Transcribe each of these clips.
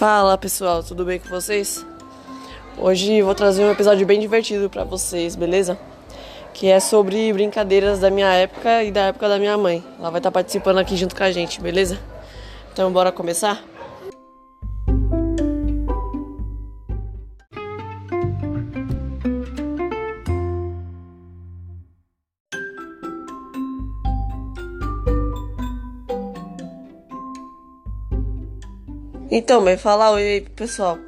Fala pessoal, tudo bem com vocês? Hoje vou trazer um episódio bem divertido pra vocês, beleza? Que é sobre brincadeiras da minha época e da época da minha mãe. Ela vai estar participando aqui junto com a gente, beleza? Então bora começar? Então, mãe, fala oi aí pro pessoal.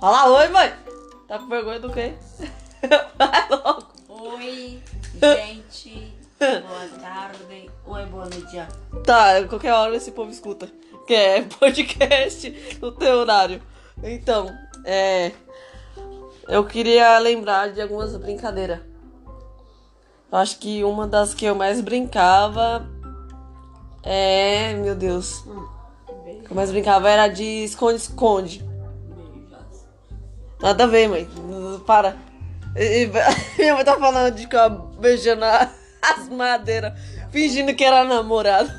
Fala oi, mãe! Tá com vergonha do quê? Vai logo. Oi, gente. Boa tarde. Oi, boa noite. Tá, qualquer hora esse povo escuta. Que é podcast no teu horário. Então, é. Eu queria lembrar de algumas brincadeiras. Eu acho que uma das que eu mais brincava é. Meu Deus. Que eu mais brincava era de esconde-esconde. Nada a ver, mãe. Para. E- Minha mãe tá falando de ficar beijando as madeiras, fingindo que era namorado.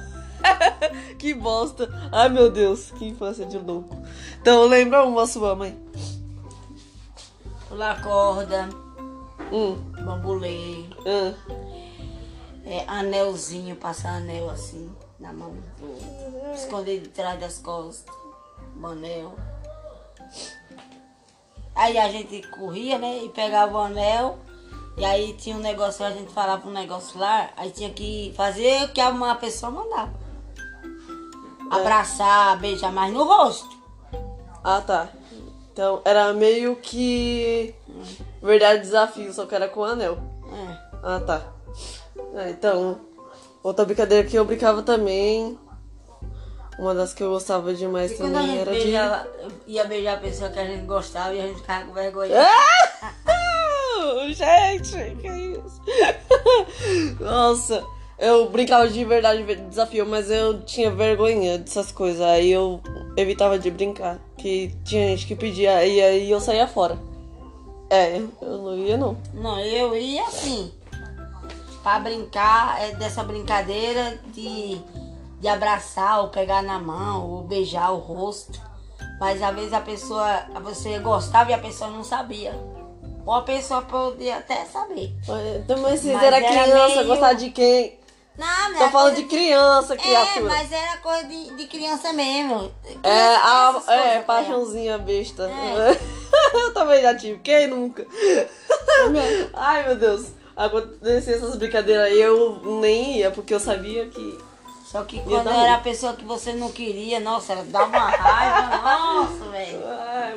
que bosta. Ai, meu Deus, que infância de louco. Então, lembra uma sua, mãe? Pular corda, Hum, bambolê, hum. é, anelzinho, passar anel assim na mão. Esconder de trás das costas. Um anel. Aí a gente corria, né? E pegava o anel. E aí tinha um negócio, a gente falava um negócio lá, aí tinha que fazer o que uma pessoa mandava. Abraçar, beijar mais no rosto. Ah, tá. Então, era meio que. Verdade desafio, só que era com anel. É. Ah, tá. Ah, então, outra brincadeira que eu brincava também. Uma das que eu gostava demais E quando a também gente era de. beijava, ia beijar a pessoa que a gente gostava e a gente ficava com vergonha. Ah! Gente, que isso? Nossa, eu brincava de verdade de desafio, mas eu tinha vergonha dessas coisas. Aí eu evitava de brincar. Que tinha gente que pedia e aí eu saía fora. É, eu não ia não. Não, eu ia assim, pra brincar é, dessa brincadeira de, de abraçar, ou pegar na mão, ou beijar o rosto. Mas às vezes a pessoa, você gostava e a pessoa não sabia. Ou a pessoa podia até saber. Então, mas vocês Mas era era criança, meio- gostar de quem? Não, não Tô falando de criança, É, criatura. mas era coisa de, de criança mesmo. É, a, é, paixãozinha besta. É. eu também já tive, quem nunca? Ai, meu Deus. Acontecia essas brincadeiras aí, eu nem ia, porque eu sabia que. Só que quando era a pessoa que você não queria, nossa, ela dava uma raiva, nossa, velho.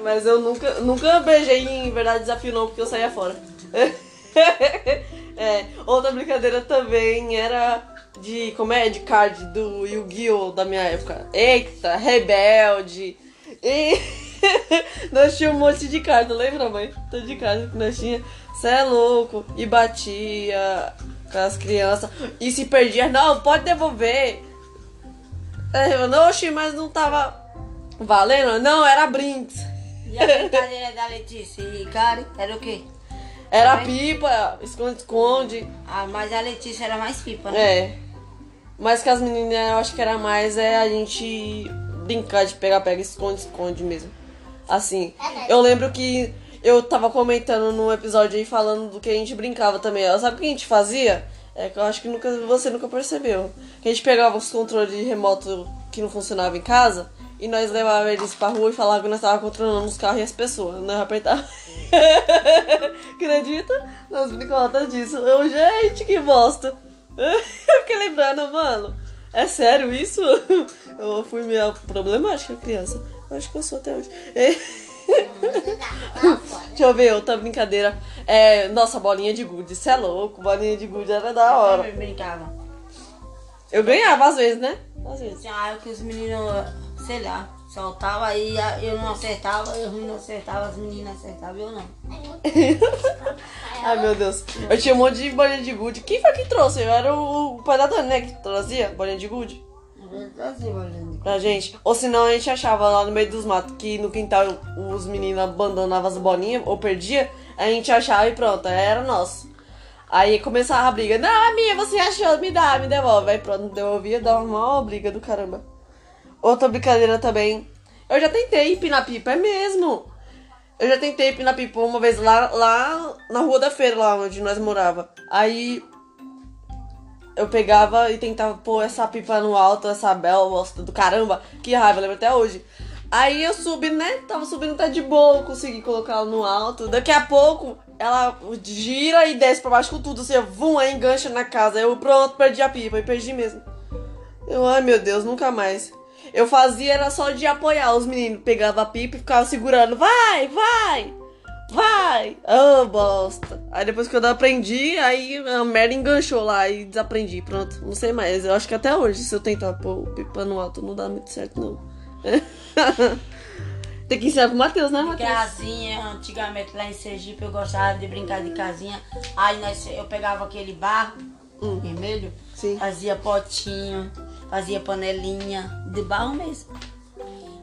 Mas eu nunca, nunca beijei em verdade desafio, não, porque eu saía fora. é, outra brincadeira também era de. Como é? De card do Yu-Gi-Oh! da minha época. Eita, rebelde. E. nós tínhamos um monte de carta, lembra, mãe? Tanto de carta que nós tínhamos. Cê é louco. E batia com as crianças. E se perdia, não, pode devolver. É, eu, não, oxi, mas não tava valendo? Não, era brinks. E a brincadeira da Letícia e Cari era o quê? Era Também? pipa, esconde-esconde. Ah, mas a Letícia era mais pipa, né? É. Mas que as meninas eu acho que era mais é a gente brincar de pegar-pega, esconde-esconde mesmo. Assim, eu lembro que eu tava comentando num episódio aí falando do que a gente brincava também. ó. Sabe o que a gente fazia? É que eu acho que nunca, você nunca percebeu. Que a gente pegava os controles remoto que não funcionavam em casa e nós levava eles pra rua e falava que nós tava controlando os carros e as pessoas. Nós apertava. Acredita? Nós brincamos disso. Eu, gente, que bosta. Eu fiquei lembrando, mano. É sério isso? Eu fui meio problemática criança. Eu acho que eu sou até hoje. Deixa eu ver outra brincadeira. É, nossa, bolinha de gude. Isso é louco. Bolinha de gude era da Eu hora. também brincava. Eu ganhava às vezes, né? Às vezes. Ah, que os meninos, sei lá, soltavam aí, eu não acertava, eu não acertava, as meninas acertavam, eu não. Ai, meu Deus. Eu tinha um monte de bolinha de gude. Quem foi que trouxe? Eu era o, o pai da Dani, né? Que trazia bolinha de gude. De pra gente. Ou senão a gente achava lá no meio dos matos que no quintal os meninos abandonavam as bolinhas ou perdia, a gente achava e pronto, era nosso. Aí começava a briga, não, é minha, você achou, me dá, me devolve. Aí pronto, devolvia, dava uma maior briga do caramba. Outra brincadeira também Eu já tentei empinar pipa, é mesmo. Eu já tentei empinar pipa uma vez lá, lá na rua da feira, lá onde nós morava. Aí eu pegava e tentava pôr essa pipa no alto, essa bela do caramba. Que raiva, eu lembro até hoje. Aí eu subi, né? Tava subindo tá de boa, consegui colocar ela no alto. Daqui a pouco ela gira e desce pra baixo com tudo, assim, vum, aí engancha na casa. Eu pronto, perdi a pipa e perdi mesmo. Eu, ai meu Deus, nunca mais. Eu fazia era só de apoiar os meninos, pegava a pipa e ficava segurando, vai, vai, vai. Oh, bosta. Aí depois que eu aprendi, aí a merda enganchou lá e desaprendi. Pronto, não sei mais. Eu acho que até hoje, se eu tentar pôr o pipa no alto, não dá muito certo, não. Tem que ensinar pro Matheus, né, Matheus? Casinha, antigamente lá em Sergipe eu gostava de brincar de casinha. Aí nós, eu pegava aquele barro Hum. vermelho, Sim. fazia potinho, fazia panelinha, de barro mesmo.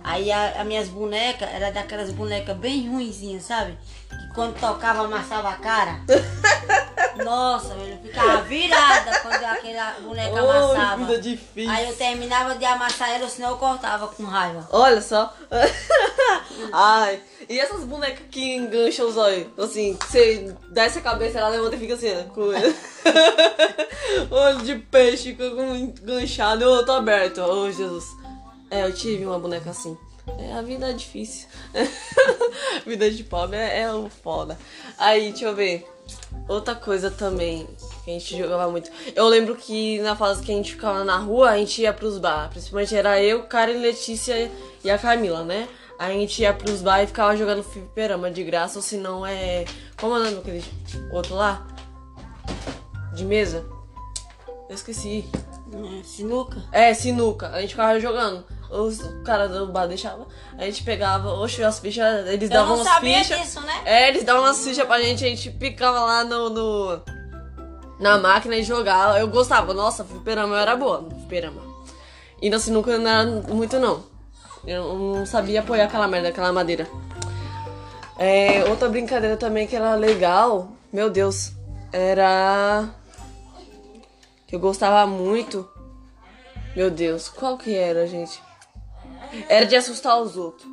Aí as minhas bonecas, era daquelas bonecas bem ruinzinhas, sabe? Que quando tocava amassava a cara. Nossa, eu ficava virada quando aquela boneca Oi, amassava. vida difícil. Aí eu terminava de amassar ela, senão eu cortava com raiva. Olha só. Ai. E essas bonecas que engancham os olhos? Assim, você desce a cabeça, ela levanta e fica assim, com olho de peixe, fica com enganchado e o outro aberto. Oh, Jesus. É, eu tive uma boneca assim. É, a vida é difícil. vida de pobre é, é foda. Aí, deixa eu ver. Outra coisa também que a gente jogava muito. Eu lembro que na fase que a gente ficava na rua, a gente ia pros bar. Principalmente era eu, Karen, Letícia e a Camila, né? A gente ia pros bar e ficava jogando fliperama de graça, ou se não é. Como é o nome daquele outro lá? De mesa? Eu esqueci. É, sinuca. É, sinuca. A gente ficava jogando. Os caras do bar deixavam. A gente pegava, oxe, as fichas. Eles Eu davam não umas fichas. disso, né? É, eles davam umas fichas pra gente, a gente picava lá no, no- na máquina e jogava. Eu gostava, nossa, fliperama eu era boa fliperama. E na sinuca não era muito não. Eu não sabia apoiar aquela merda, aquela madeira. É, outra brincadeira também que era legal, meu Deus, era. Que eu gostava muito. Meu Deus, qual que era, gente? Era de assustar os outros.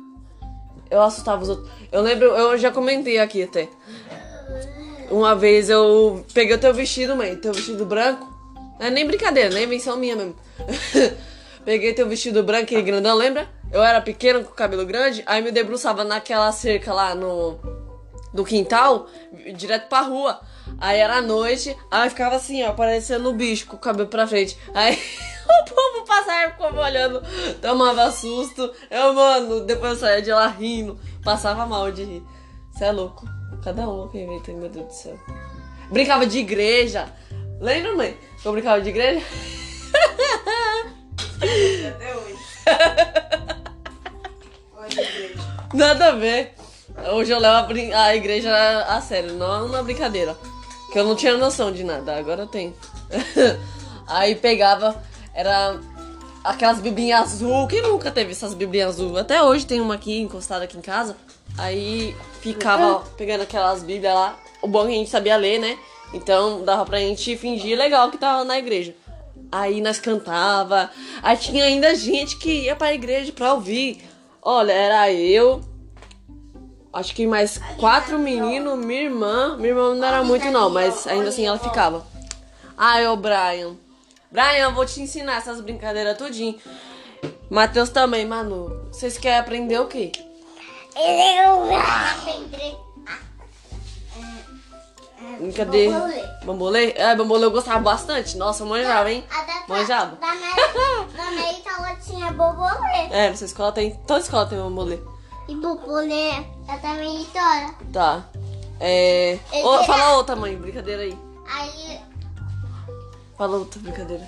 Eu assustava os outros. Eu lembro, eu já comentei aqui até. Uma vez eu peguei o teu vestido, mãe, teu vestido branco. Não é nem brincadeira, nem invenção minha mesmo. peguei teu vestido branco, aquele grandão, lembra? Eu era pequeno com cabelo grande, aí me debruçava naquela cerca lá no do quintal, direto pra rua. Aí era noite, aí ficava assim, ó, parecendo um bicho com o cabelo pra frente. Aí o povo passava ficava olhando, tomava susto. Eu, mano, depois eu saía de lá rindo, passava mal de rir. Você é louco. Cada um que inventa, meu Deus do céu. Brincava de igreja. Lembra, mãe? Eu brincava de igreja? Até hoje. Nada a ver. Hoje eu levo a, brin- a igreja a sério, não na brincadeira. Que eu não tinha noção de nada, agora eu tenho. Aí pegava, era aquelas biblinhas azul. Quem nunca teve essas biblinhas azul? Até hoje tem uma aqui encostada aqui em casa. Aí ficava ó, pegando aquelas bíblias lá. O bom é que a gente sabia ler, né? Então dava pra gente fingir legal que tava na igreja. Aí nós cantava. Aí tinha ainda gente que ia pra igreja pra ouvir. Olha, era eu, Acho que mais quatro meninos, minha irmã. Minha irmã não era muito não, mas ainda assim ela ficava. Ai, ô Brian. Brian, eu vou te ensinar essas brincadeiras tudinho. Matheus também, Manu. Vocês querem aprender o quê? Brincadeira. Bambolê. Bambolê? É, bambolê eu gostava bastante. Nossa, eu manjava, hein? A da, Manjava. Da da minha escola tinha bobolê. É, nessa escola tem. Toda escola tem bambolê. E bobolê é da minha história. Tá. É. Ô, era- fala outra, mãe, brincadeira aí. Aí, Fala outra brincadeira.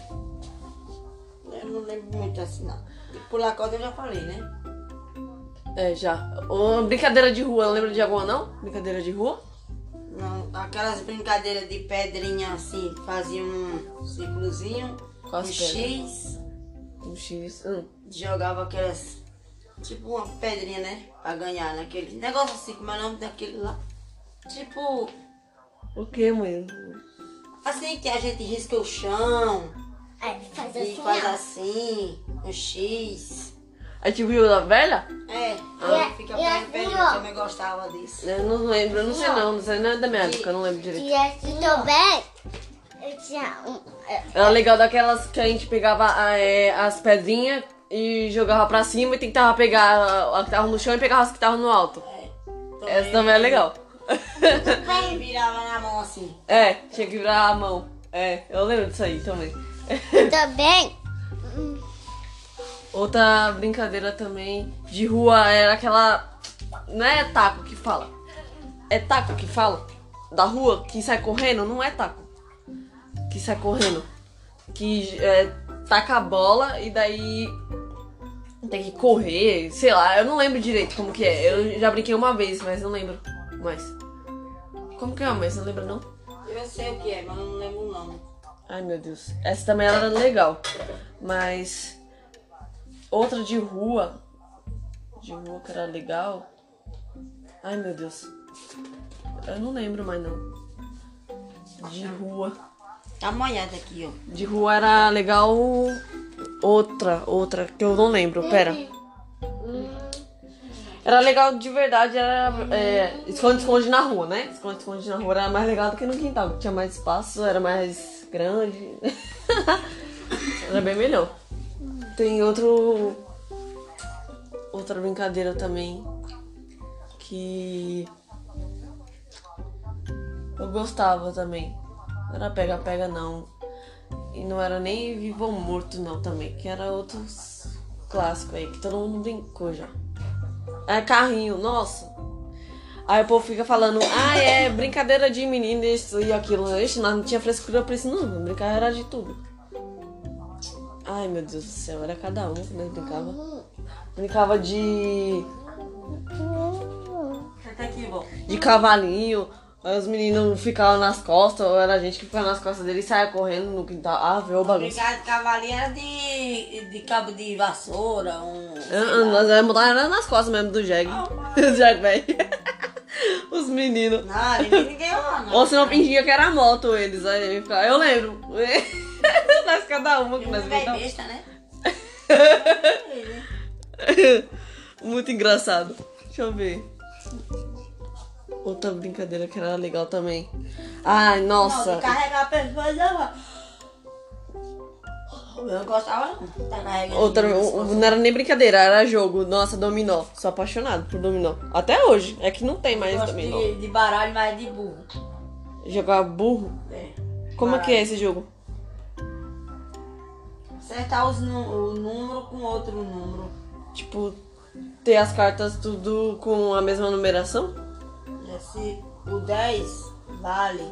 Eu não lembro muito assim, não. Pular corda eu já falei, né? É, já. Ô, brincadeira de rua, não lembra de alguma não? Brincadeira de rua? Não, aquelas brincadeiras de pedrinha assim, fazia um círculozinho, um? X, Um X. Hum. jogava aquelas, tipo uma pedrinha, né? Pra ganhar naquele negócio assim, como é o nome daquele lá? Tipo, O que, mãe? Assim que a gente risca o chão aí faz e assim, faz ó. assim, um X. A É tipo jogo da velha? É, Ah. fica E perto, assim, perto, ó. eu também gostava disso. Eu não lembro, eu não sei não, não sei não é da minha época, eu não lembro direito. E assim também, eu tinha um. é, Era legal daquelas que a gente pegava é, as pedrinhas e jogava pra cima e tentava pegar a que tava no chão e pegava as que estavam no alto. É. Essa também é legal. Também virava na mão assim. É, tinha que virar a mão. É, eu lembro disso aí também. Também, Outra brincadeira também de rua era aquela. Não é taco que fala. É taco que fala. Da rua, que sai correndo, não é taco. Que sai correndo. Que é, taca a bola e daí tem que correr, sei lá, eu não lembro direito como que é. Eu já brinquei uma vez, mas não lembro mais. Como que é, mas não lembra não? Eu sei o que é, mas eu não lembro o nome. Ai meu Deus. Essa também era legal. Mas outra de rua. De rua que era legal. Ai meu Deus. Eu não lembro mais não. De rua. Dá uma olhada aqui, ó. De rua era legal. Outra, outra que eu não lembro. Pera. Era legal de verdade, era é, esconde-esconde na rua, né? Esconde-esconde na rua era mais legal do que no quintal, tinha mais espaço, era mais grande. era bem melhor. Tem outro. Outra brincadeira também que eu gostava também. Não era pega-pega não. E não era nem vivo ou morto não também, que era outros clássicos aí, que todo mundo brincou já. É carrinho, nossa. Aí o povo fica falando, ah, é brincadeira de menino, isso e aquilo. Ixi, nós não tinha frescura pra isso, não. Brincar era de tudo. Ai, meu Deus do céu, era cada um que nós brincava. Brincava de. Vó. de cavalinho. Aí os meninos ficavam nas costas, ou era a gente que ficava nas costas dele e saia correndo no quintal. Ah, viu, bagunça. Brincar de cavalinho era de, de cabo de vassoura, um. Ah. Nós botar era nas costas mesmo do Jag. Do Jag, velho. Os meninos. Não, ninguém, lá, não. Ou se não fingia que era moto eles. Aí ficava, eu lembro. nós cada uma que nós vai brincávamos. besta, né? Muito engraçado. Deixa eu ver. Outra brincadeira que era legal também. Ai, Não, nossa. de carregar a pessoa não. Eu gostava não. Tá. Outra, não era nem brincadeira, era jogo. Nossa, dominó. Sou apaixonado por dominó. Até hoje. É que não tem mais dominó. de, de baralho, mas de burro. Jogar burro. É. Como é que é esse jogo? Acertar os o número com outro número. Tipo, ter as cartas tudo com a mesma numeração? Esse, o 10 vale.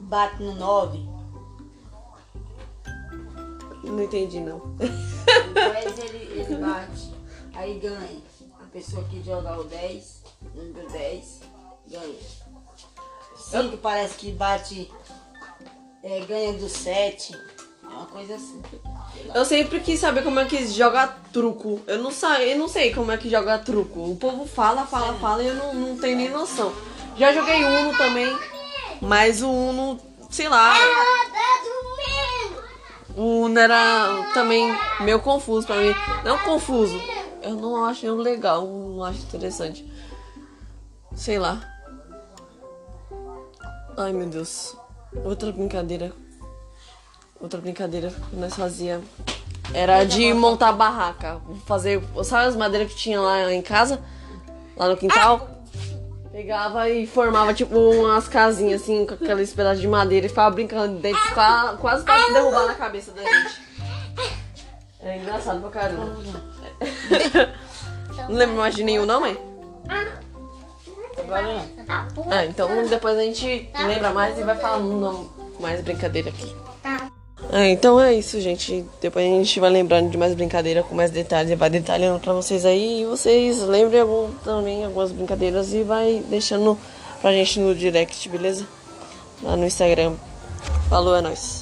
Bate no 9. Não entendi, não. O 10 ele, ele bate. Aí ganha. A pessoa que joga o 10, número 10, ganha. 5 parece que bate. é, ganha do 7. É uma coisa assim. Eu sempre quis saber como é que joga truco. Eu não sei, eu não sei como é que joga truco. O povo fala, fala, fala e eu não, não tenho nem noção. Já joguei Uno também, mas o Uno, sei lá, tá dormindo. o Uno era também meio confuso pra mim. Não confuso, eu não acho legal, não acho interessante. Sei lá. Ai meu Deus. Outra brincadeira. Outra brincadeira que nós fazia era de montar barraca. Fazer. Sabe as madeiras que tinha lá em casa? Lá no quintal? Pegava e formava tipo umas casinhas assim, com aqueles pedaços de madeira e ficava brincando dentro, ficava quase pra derrubar na cabeça da gente. É engraçado pra caramba. Não lembro mais de nenhum, não, mãe? Agora não. Ah, então depois a gente lembra mais e vai falando mais brincadeira aqui. Ah, então é isso, gente. Depois a gente vai lembrando de mais brincadeira com mais detalhes e vai detalhando pra vocês aí. E vocês lembrem também algumas brincadeiras e vai deixando pra gente no direct, beleza? Lá no Instagram. Falou, é nóis.